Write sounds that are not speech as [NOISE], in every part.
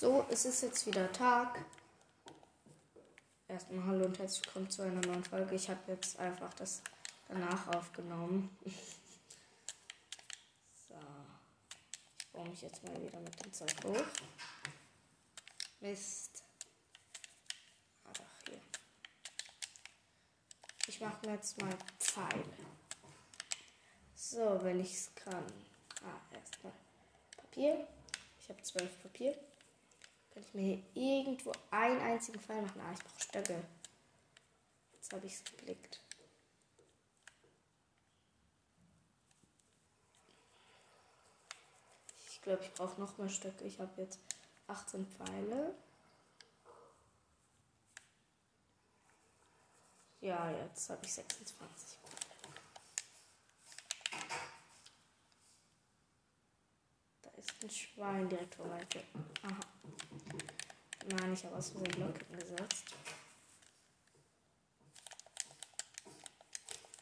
So, es ist jetzt wieder Tag. Erstmal hallo und herzlich willkommen zu einer neuen Folge. Ich habe jetzt einfach das danach aufgenommen. [LAUGHS] so. Ich baue mich jetzt mal wieder mit dem Zeug hoch. Mist. Ach, hier. Ich mache mir jetzt mal Pfeile. So, wenn ich es kann. Ah, erstmal Papier. Ich habe zwölf Papier. Ich mir irgendwo einen einzigen Pfeil machen? Ah, ich brauche Stöcke. Jetzt habe ich es geblickt. Ich glaube, ich brauche noch mehr Stöcke. Ich habe jetzt 18 Pfeile. Ja, jetzt habe ich 26. Da ist ein Schwein direkt vor meiner Tür. Aha. Nein, ich habe aus dem Block gesetzt.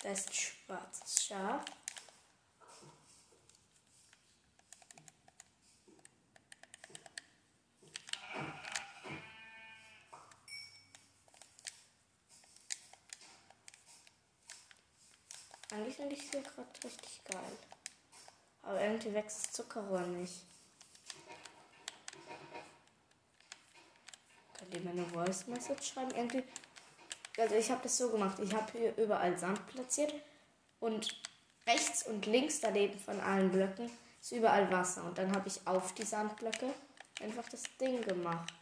Da ist ein schwarzes Schaf. Eigentlich finde ich sie gerade richtig geil. Aber irgendwie wächst das Zuckerrohr nicht. Könnt ihr mir eine Voice Message schreiben? Irgendwie. Also ich habe das so gemacht. Ich habe hier überall Sand platziert und rechts und links daneben von allen Blöcken ist überall Wasser. Und dann habe ich auf die Sandblöcke einfach das Ding gemacht.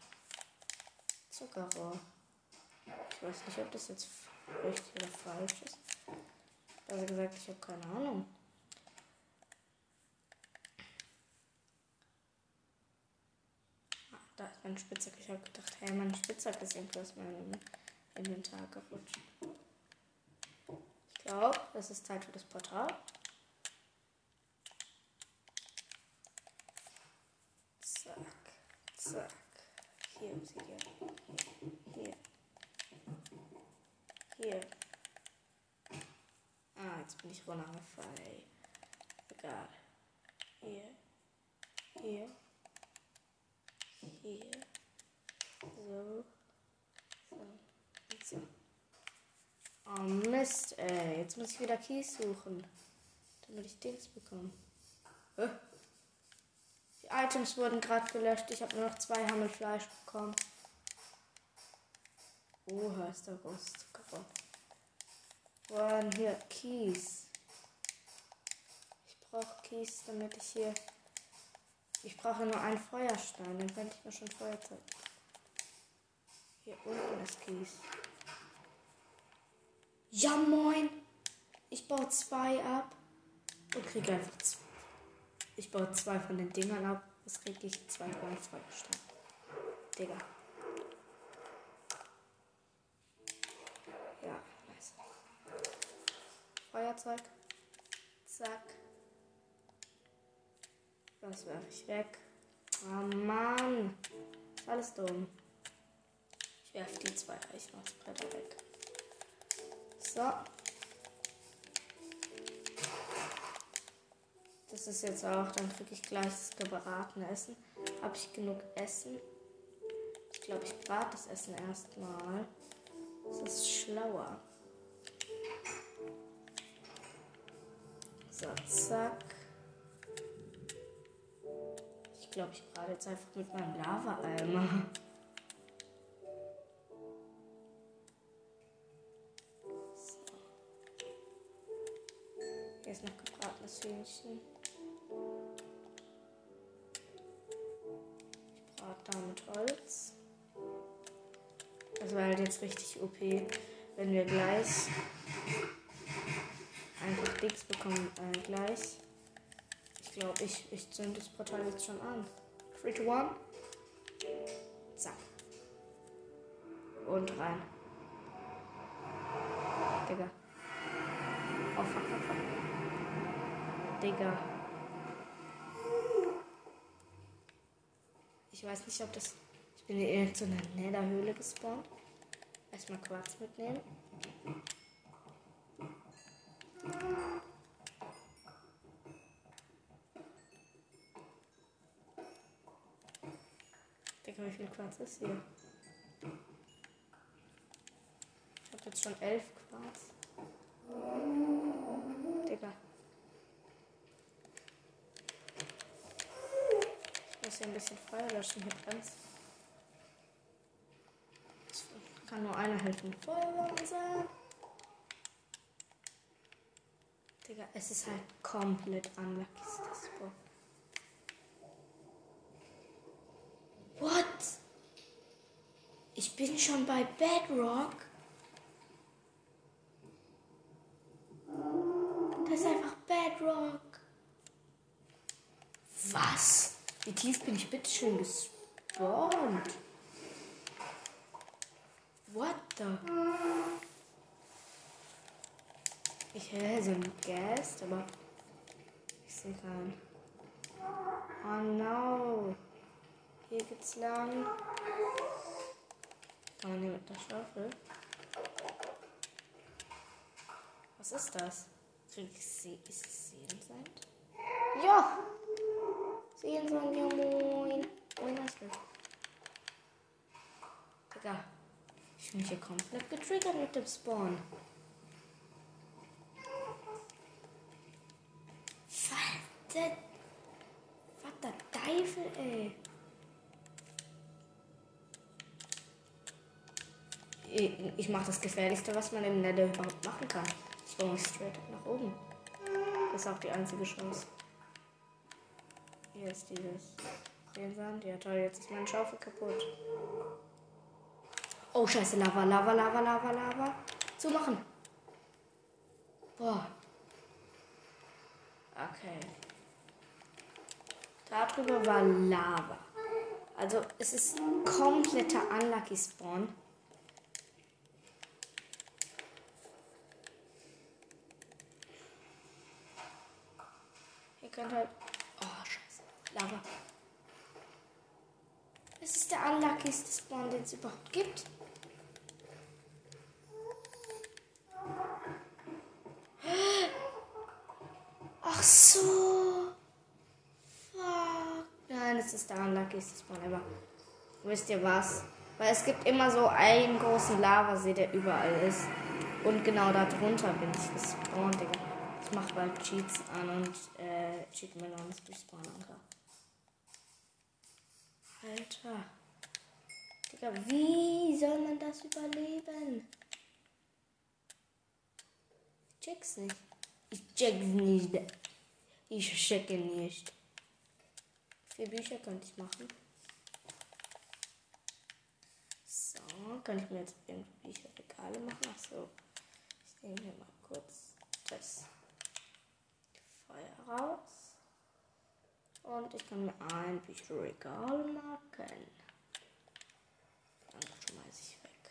Zuckerrohr. Ich weiß nicht, ob das jetzt richtig oder falsch ist. Also gesagt, ich habe keine Ahnung. Da ist meine Spitzhacke. Ich habe gedacht, hey, meine Spitzhacke ist irgendwie aus meinem Inventar gerutscht. Ich glaube, es ist Zeit für das Portal. Zack, zack. Hier, hier, hier. Hier. Ah, jetzt bin ich runtergefallen. Egal. Hier. Hier. Hier. So. So. Und so. Oh Mist, ey. Jetzt muss ich wieder Kies suchen. Damit ich Dings bekomme. Hä? Die Items wurden gerade gelöscht. Ich habe nur noch zwei Hammelfleisch bekommen. Oha, ist der große Zuckerrohr. Wo waren hier Kies? Ich brauche Kies, damit ich hier. Ich brauche nur einen Feuerstein, dann könnte ich mir schon Feuerzeug. Hier unten ist Kies. Ja moin! Ich baue zwei ab und kriege einfach zwei. Ich baue zwei von den Dingern ab. Das kriege ich zwei beim Feuerstein. Digga. Ja, nice. Feuerzeug. Zack. Das werfe ich weg. Oh Mann. Ist alles dumm. Ich werfe die zwei Eichhornsbretter weg. So. Das ist jetzt auch, dann kriege ich gleich das gebratene Essen. Habe ich genug Essen? Ich glaube, ich brate das Essen erstmal. Das ist schlauer. So, zack. Glaube, ich brate jetzt einfach mit meinem Lava-Eimer. So. Hier ist noch gebratenes Hühnchen. Ich brate da mit Holz. Das war halt jetzt richtig OP, wenn wir gleich einfach Dings bekommen äh, gleich. Glaube, ich, ich zünde das Portal jetzt schon an. 3 to 1. Zack. Und rein. Digga. Oh, fuck, fuck, fuck. Digga. Ich weiß nicht, ob das... Ich bin in irgendeiner Netherhöhle gespawnt. Erstmal Quarz mitnehmen. Digga, wie viel Quarz ist hier? Ich habe jetzt schon elf Quarz. Digga. Ich muss hier ein bisschen Feuer löschen, hier brennt's. Kann nur einer helfen. Feuerwehrmann sein. Digga, es ist halt komplett unlucky, das Boah. What? Ich bin schon bei Bedrock. Das ist einfach Bedrock. Was? Wie tief bin ich bitte schön gespawnt? What the? Ich höre so ein Gast, aber ich sehe keinen. Oh no. Hier geht's lang. Man hier mit der Schaufel? Was ist das? Ist es Seelensand? Ja! Seelensand, ja moin. Moin, was ist Digga. Ich bin hier komplett getriggert mit dem Spawn. Vater. Vater Teufel, ey. Ich, ich mache das Gefährlichste, was man im Nether überhaupt machen kann. Ich baue mich straight nach oben. Das ist auch die einzige Chance. Hier ist dieses Sand. Ja toll, jetzt ist meine Schaufel kaputt. Oh scheiße, Lava, Lava, Lava, Lava, Lava. Zumachen. Boah. Okay. Da drüber war Lava. Also es ist kompletter Unlucky Spawn. Ihr könnt halt. Oh, scheiße. Lava. Es ist der unluckyste Spawn, den es überhaupt gibt. Ach so. Fuck. Nein, es ist der unluckyste Spawn ever. Wisst ihr was? Weil es gibt immer so einen großen Lavasee, der überall ist. Und genau da drunter bin ich gespawnt, Digga. Ich mach bald Cheats an und äh, Cheat Melon ist Respawn Anker. Alter. Digga, wie soll man das überleben? Ich check's nicht. Ich check's nicht. Ich checke nicht. Vier Bücher könnte ich machen. So, kann ich mir jetzt irgendwie Bücherregale machen? Ach so. Ich nehme hier mal kurz das Feuer raus. Und ich kann mir ein Bücherregal machen. Dann schmeiße ich weg.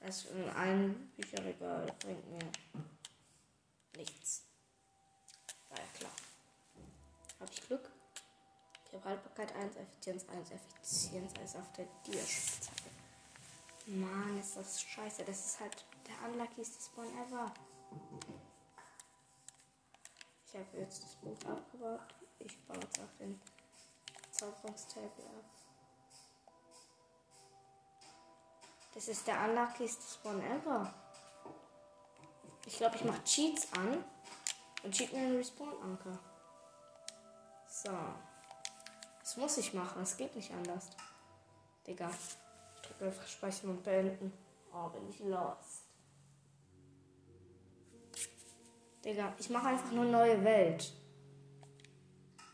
Das ein Bücherregal bringt mir nichts. War ja klar. Habe ich Glück? Ich habe Haltbarkeit 1, Effizienz 1, Effizienz 1 auf der Dierspitzhacke. Mann, ist das scheiße. Das ist halt der unluckyste Spawn ever. Ich habe jetzt das Buch abgebaut. Ich baue jetzt auch den Zauberungstable ab. Das ist der unluckyste Spawn ever. Ich glaube, ich mache Cheats an und cheat mir einen Respawn-Anker. So. Das muss ich machen. Es geht nicht anders. Digga. Ich drücke einfach Speichern und beenden. Oh, bin ich lost. Digga, ich mache einfach nur neue Welt.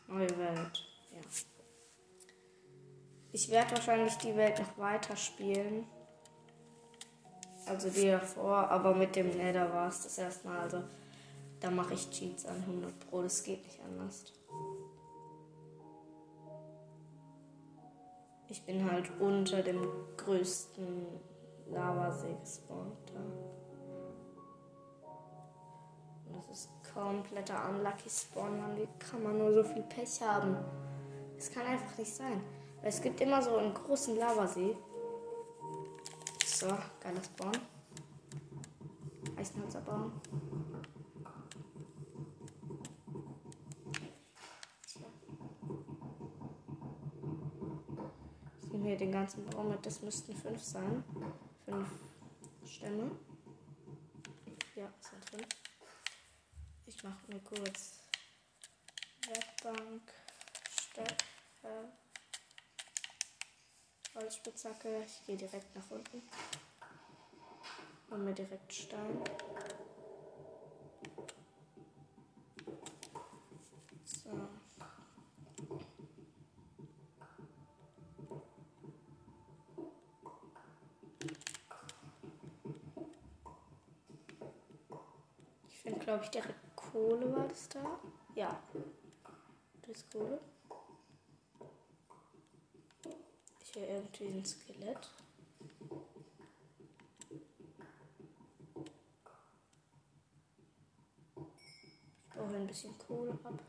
Neue Welt. Ja. Ich werde wahrscheinlich die Welt noch weiter spielen. Also die davor, aber mit dem Nether war es das erste Mal. Also da mache ich Cheats an 100 Pro. Das geht nicht anders. Ich bin halt unter dem größten Lavasee gespawnt. Da. Das ist kompletter Unlucky Spawn, Mann. Wie kann man nur so viel Pech haben? Das kann einfach nicht sein. Weil es gibt immer so einen großen Lavasee. So, geiler Spawn. Ich nehme hier den ganzen Baum mit. Das müssten fünf sein. Fünf Stämme. Ja, es sind fünf. Ich mache mir kurz Werkbank, Stecker, Holzspitzhacke. Ich gehe direkt nach unten. Und mir direkt Stein. So. Ich finde, glaube ich, direkt Kohle war das da. Ja. Das ist Kohle. Ich höre irgendwie ein Skelett. Ich baue ein bisschen Kohle ab.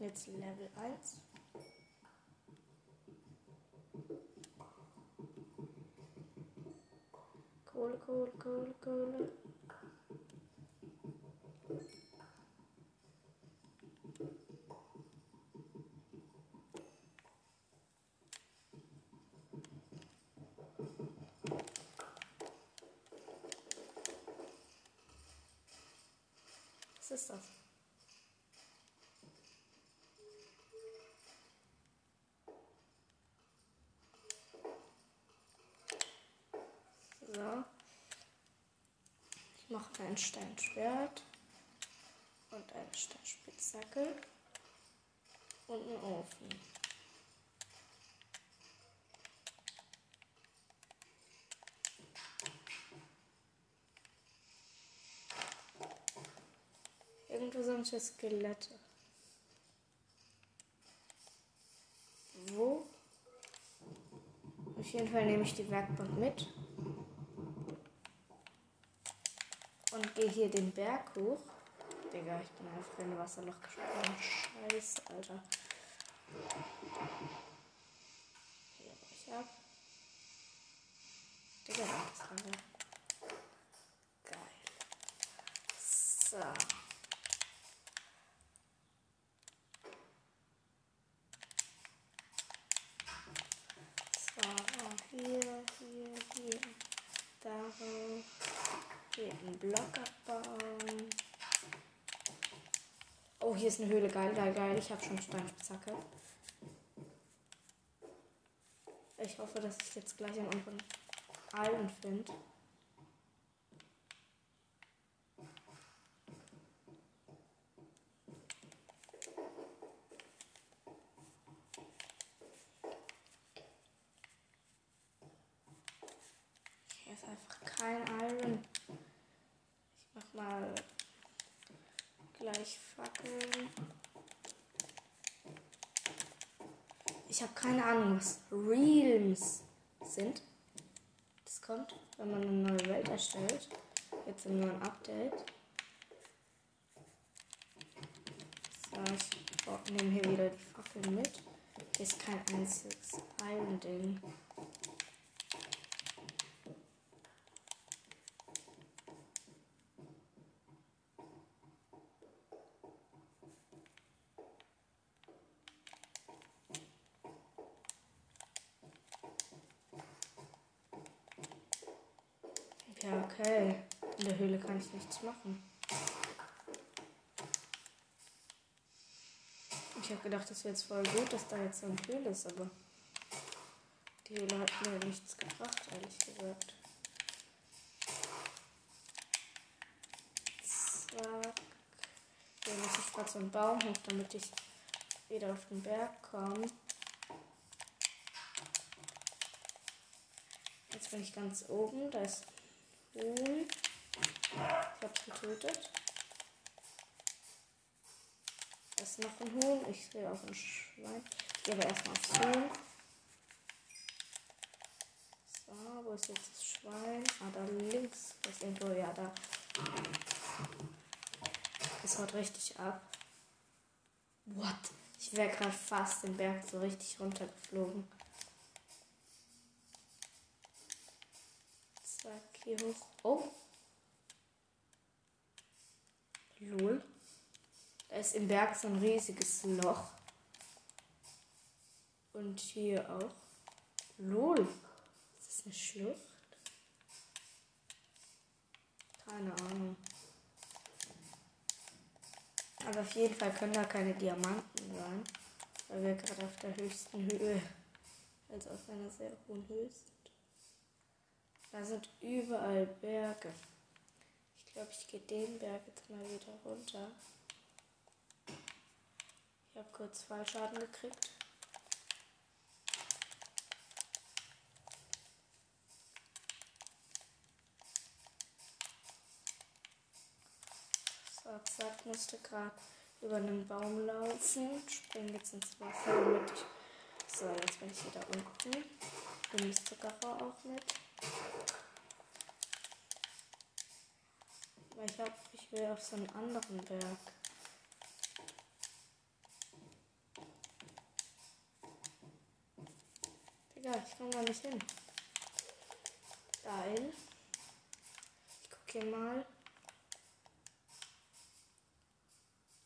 Jetzt Level 1. Kohle, Kohle, Kohle, Kohle. Was ist das? So. Ich mache ein Steinschwert und eine Steinspitzhacke und einen Ofen. Irgendwo sind hier Skelette. Wo? Auf jeden Fall nehme ich die Werkbank mit. Und gehe hier den Berg hoch. Digga, ich bin einfach in ein Wasserloch gesprungen. Scheiße, Alter. Hier ich ab. Digga, das lange. Geil. So, hier, hier, hier. Darauf. Hier einen Block abbauen. Oh, hier ist eine Höhle. Geil, geil, geil. Ich habe schon Steinspitzhacke. Ich hoffe, dass ich jetzt gleich an unseren Allen finde. Hier ist einfach kein Iron. Ich mach mal gleich Fackeln. Ich habe keine Ahnung, was Realms sind. Das kommt, wenn man eine neue Welt erstellt. Jetzt im neuen Update. So, ich nehme hier wieder die Fackeln mit. Hier ist kein einziges Iron-Ding. Ja, okay. In der Höhle kann ich machen. Ich habe gedacht, das wäre jetzt voll gut, dass da jetzt so eine Höhle ist, aber die Höhle hat mir nichts gebracht, ehrlich gesagt. Zack. Hier muss ich gerade so einen Baum hoch, damit ich wieder auf den Berg komme. Jetzt bin ich ganz oben, da ist Huhn. Ich hab's getötet. Ist noch ein Huhn. Ich sehe auch ein Schwein. Ich gehe aber erstmal aufs Huhn. So, wo ist jetzt das Schwein? Ah, da links. Das ist irgendwo, ja, da. Das haut richtig ab. What? Ich wäre gerade fast den Berg so richtig runtergeflogen. Zack, hier hoch. Oh. Lol. Da ist im Berg so ein riesiges Loch. Und hier auch. Lol. Ist das eine Schlucht? Keine Ahnung. Aber auf jeden Fall können da keine Diamanten sein. Weil wir gerade auf der höchsten Höhe. Also auf einer sehr hohen Höhe sind. Da sind überall Berge. Ich glaube, ich gehe den Berg jetzt mal wieder runter. Ich habe kurz Fallschaden gekriegt. So, zack, musste gerade über einen Baum laufen. Springe jetzt ins Wasser, damit ich. So, jetzt bin ich wieder unten. Nehme das Zuckerrohr auch mit. Weil ich hab, ich will auf so einen anderen Berg. Digga, ich komme da nicht hin. Geil. Ich guck hier mal.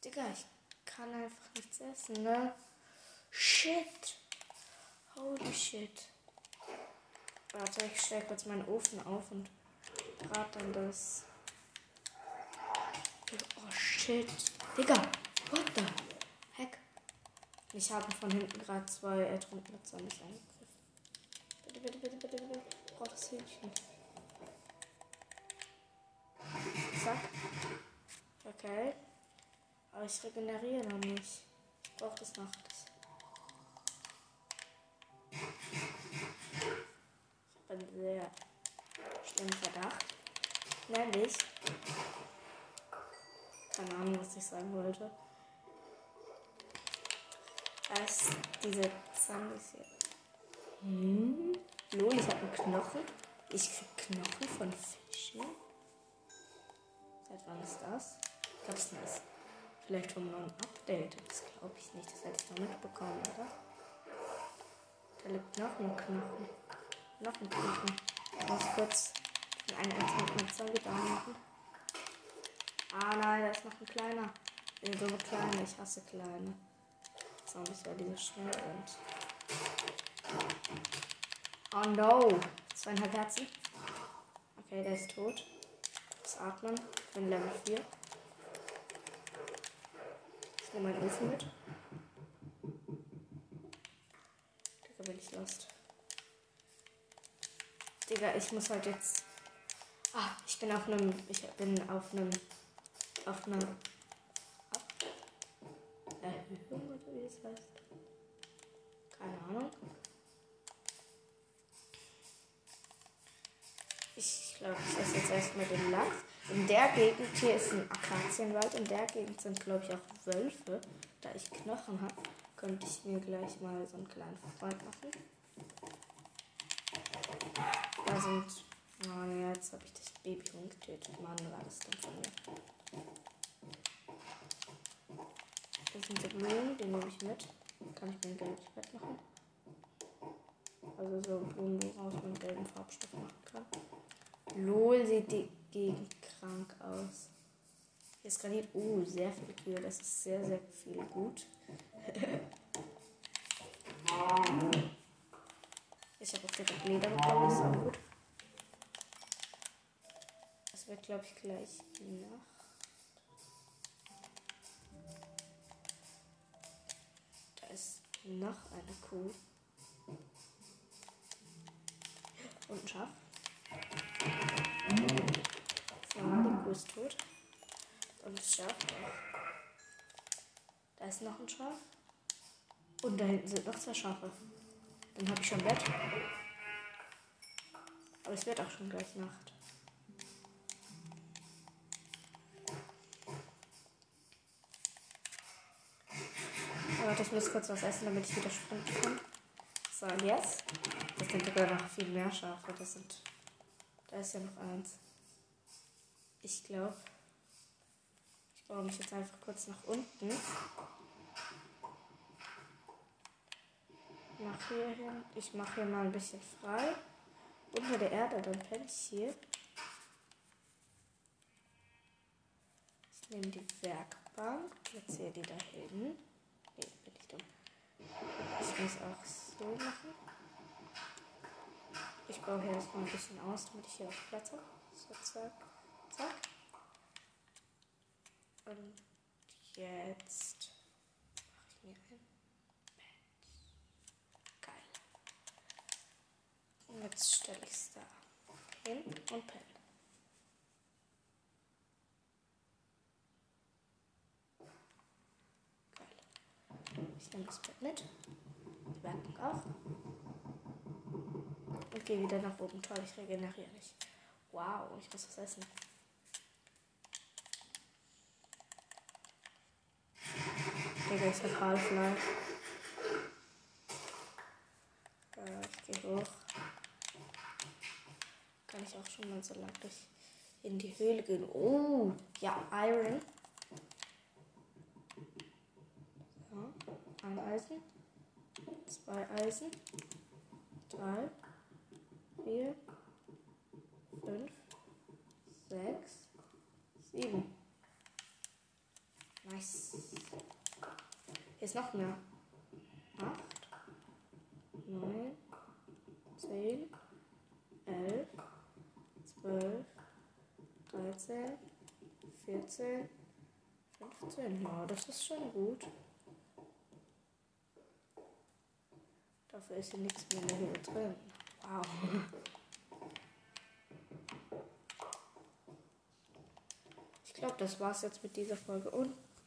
Digga, ich kann einfach nichts essen, ne? Shit. Holy shit. Warte, ich stelle kurz meinen Ofen auf und brate dann das. Oh shit. Digga, what the heck? Ich habe von hinten gerade zwei ertrunkene Zombies angegriffen. Bitte, bitte, bitte, bitte, bitte. Ich brauche das Hähnchen. Zack. Okay. Aber ich regeneriere noch nicht. Ich brauche das nachts. Ich habe einen sehr schlimmen Verdacht. Nämlich. Keine Ahnung, was ich sagen wollte. Dass diese Zombies hier. Hm? Lol, ich habe einen Knochen. Ich krieg Knochen von Fischen. Seit wann ist das? Es ist vielleicht vom neuen Update. Das glaube ich nicht. Das hätte ich noch mitbekommen, oder? Da liegt noch ein Knochen. Noch ein Knochen. Ich muss kurz einen einzelnen Zombie da machen. Ah nein, da ist noch ein kleiner. Ich bin so klein, ich hasse kleine. Zombies, weil die so schnell sind. Oh no! Zweieinhalb Herzen. Okay, der ist tot. Das Atmen. Ich bin Level 4. Ich nehme meinen Ofen mit. Digga, bin ich lost. Digga, ich muss halt jetzt. Ah, ich bin auf einem. Ich bin auf einem. Auf einer. Erhöhung oder wie das heißt. Keine Ahnung. Ich glaube, ich esse jetzt erstmal den Lachs. In der Gegend hier ist ein Akazienwald. In der Gegend sind, glaube ich, auch Wölfe. Da ich Knochen habe, könnte ich mir gleich mal so einen kleinen Freund machen. Da sind. Oh nee, jetzt habe ich das Babyhuhn getötet. Mann, war das denn von mir. Das sind die Blumen, die nehme ich mit. Kann ich mir ein gelbes Bett machen. Also so Blumen, woraus man gelben Farbstoff machen kann. Lol, sieht die Gegend krank aus. Hier ist Granit. Oh, sehr viel Kühe. Das ist sehr, sehr viel gut. [LAUGHS] ich habe auch direkt Leder bekommen. Das ist auch gut. Glaube ich, gleich Nacht. Da ist noch eine Kuh. Und ein Schaf. Ja, die Kuh ist tot. Und das Schaf auch. Da ist noch ein Schaf. Und da hinten sind noch zwei Schafe. Dann habe ich schon Bett. Aber es wird auch schon gleich Nacht. Ich muss kurz was essen, damit ich wieder sprinten kann. So, und jetzt? Das sind sogar noch viel mehr Schafe. Das sind. Da ist ja noch eins. Ich glaube. Ich baue mich jetzt einfach kurz nach unten. Mach hier hin. Ich mache hier mal ein bisschen frei. Unter der Erde, dann penne ich hier. Ich nehme die Werkbank, platziere die da hinten. Nee, bin ich dumm. Ich muss auch so machen. Ich baue hier erstmal ein bisschen aus, damit ich hier auch Platz habe. So, zack, zack. Und jetzt mache ich mir ein Bett. Geil. Und jetzt stelle ich es da hin und penne. Geil. Ich nehme das Bett mit. Werkbank auch. Und gehe wieder nach oben. Toll, ich regeneriere nicht. Wow, ich muss was essen. Digga, ich hab Half-Life. Äh, ich gehe hoch. Kann ich auch schon mal so lang durch in die Höhle gehen. Oh, ja, Iron. So, ein Eisen. Zwei Eisen. Drei. Vier. Fünf. Sechs. Sieben. Nice. Hier ist noch mehr. Acht. Neun. Zehn. Elf. Zwölf. Dreizehn. Vierzehn. Fünfzehn. Ja, das ist schon gut. Dafür ist hier nichts mehr Höhle drin. Wow. Ich glaube, das war's jetzt mit dieser Folge und